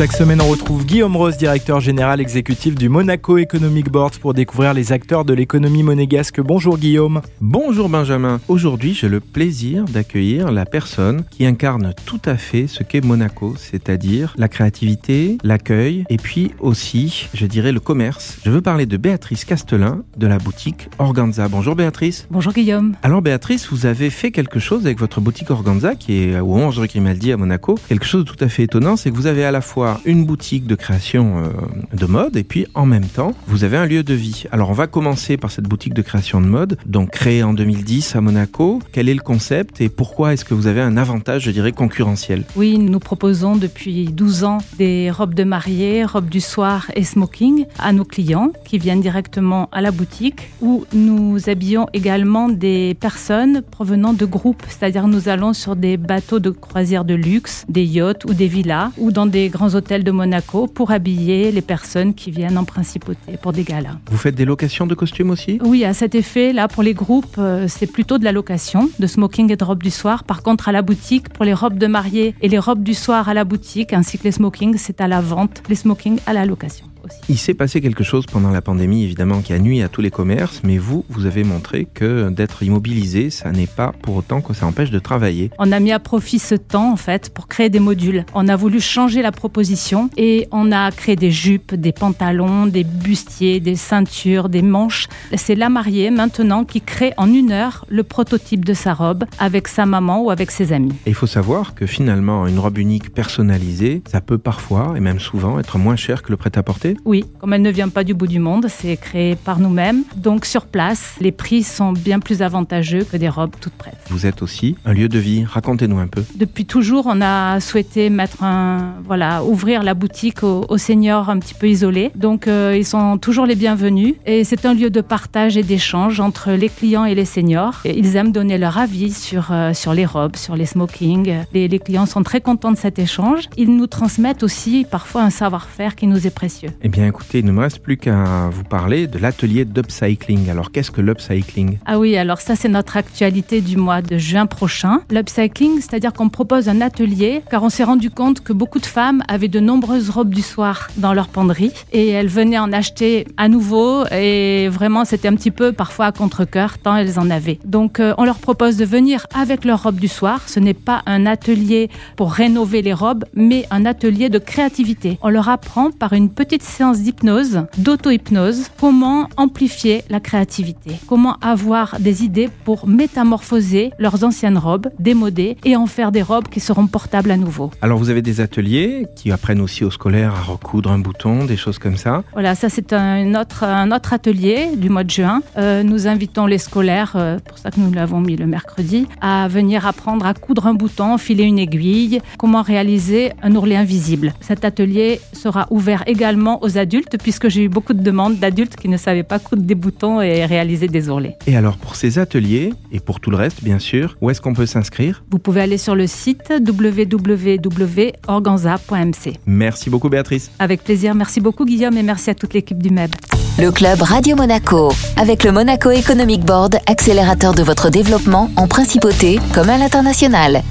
Chaque semaine, on retrouve Guillaume Rose, directeur général exécutif du Monaco Economic Board, pour découvrir les acteurs de l'économie monégasque. Bonjour Guillaume. Bonjour Benjamin. Aujourd'hui, j'ai le plaisir d'accueillir la personne qui incarne tout à fait ce qu'est Monaco, c'est-à-dire la créativité, l'accueil et puis aussi, je dirais, le commerce. Je veux parler de Béatrice Castelin de la boutique Organza. Bonjour Béatrice. Bonjour Guillaume. Alors Béatrice, vous avez fait quelque chose avec votre boutique Organza qui est au 11 rue Grimaldi à Monaco. Quelque chose de tout à fait étonnant, c'est que vous avez à la fois une boutique de création euh, de mode et puis en même temps, vous avez un lieu de vie. Alors on va commencer par cette boutique de création de mode, donc créée en 2010 à Monaco. Quel est le concept et pourquoi est-ce que vous avez un avantage, je dirais, concurrentiel? Oui, nous proposons depuis 12 ans des robes de mariée, robes du soir et smoking à nos clients qui viennent directement à la boutique où nous habillons également des personnes provenant de groupes, c'est-à-dire nous allons sur des bateaux de croisière de luxe, des yachts ou des villas ou dans des grands hôtels de Monaco pour habiller les personnes qui viennent en principauté pour des galas. Vous faites des locations de costumes aussi? Oui, à cet effet, là, pour les groupes, euh, c'est plutôt de la location, de smoking et de robes du soir. Par contre, à la boutique, pour les robes de mariée et les robes du soir à la boutique, ainsi que les smokings, c'est à la vente, les smokings à la location. Il s'est passé quelque chose pendant la pandémie, évidemment, qui a nuit à tous les commerces, mais vous, vous avez montré que d'être immobilisé, ça n'est pas pour autant que ça empêche de travailler. On a mis à profit ce temps, en fait, pour créer des modules. On a voulu changer la proposition et on a créé des jupes, des pantalons, des bustiers, des ceintures, des manches. C'est la mariée, maintenant, qui crée en une heure le prototype de sa robe avec sa maman ou avec ses amis. Et il faut savoir que finalement, une robe unique personnalisée, ça peut parfois, et même souvent, être moins cher que le prêt-à-porter oui, comme elle ne vient pas du bout du monde, c'est créé par nous-mêmes. Donc sur place, les prix sont bien plus avantageux que des robes toutes prêtes. Vous êtes aussi un lieu de vie. Racontez-nous un peu. Depuis toujours, on a souhaité mettre un, voilà, ouvrir la boutique aux, seniors un petit peu isolés. Donc euh, ils sont toujours les bienvenus et c'est un lieu de partage et d'échange entre les clients et les seniors. Et ils aiment donner leur avis sur euh, sur les robes, sur les smokings. Les, les clients sont très contents de cet échange. Ils nous transmettent aussi parfois un savoir-faire qui nous est précieux. Eh bien, écoutez, il ne me reste plus qu'à vous parler de l'atelier d'upcycling. Alors, qu'est-ce que l'upcycling? Ah oui, alors ça, c'est notre actualité du mois de juin prochain. L'upcycling, c'est-à-dire qu'on propose un atelier, car on s'est rendu compte que beaucoup de femmes avaient de nombreuses robes du soir dans leur penderie et elles venaient en acheter à nouveau et vraiment, c'était un petit peu parfois à contre-coeur tant elles en avaient. Donc, euh, on leur propose de venir avec leur robe du soir. Ce n'est pas un atelier pour rénover les robes, mais un atelier de créativité. On leur apprend par une petite séance d'hypnose, d'auto-hypnose, comment amplifier la créativité, comment avoir des idées pour métamorphoser leurs anciennes robes, démodées, et en faire des robes qui seront portables à nouveau. Alors vous avez des ateliers qui apprennent aussi aux scolaires à recoudre un bouton, des choses comme ça Voilà, ça c'est un autre, un autre atelier du mois de juin. Euh, nous invitons les scolaires, euh, pour ça que nous l'avons mis le mercredi, à venir apprendre à coudre un bouton, filer une aiguille, comment réaliser un ourlet invisible. Cet atelier sera ouvert également aux adultes puisque j'ai eu beaucoup de demandes d'adultes qui ne savaient pas coudre des boutons et réaliser des ourlets. Et alors pour ces ateliers et pour tout le reste bien sûr, où est-ce qu'on peut s'inscrire? Vous pouvez aller sur le site www.organza.mc. Merci beaucoup Béatrice. Avec plaisir, merci beaucoup Guillaume et merci à toute l'équipe du MEB. Le club Radio Monaco, avec le Monaco Economic Board, accélérateur de votre développement en principauté comme à l'international.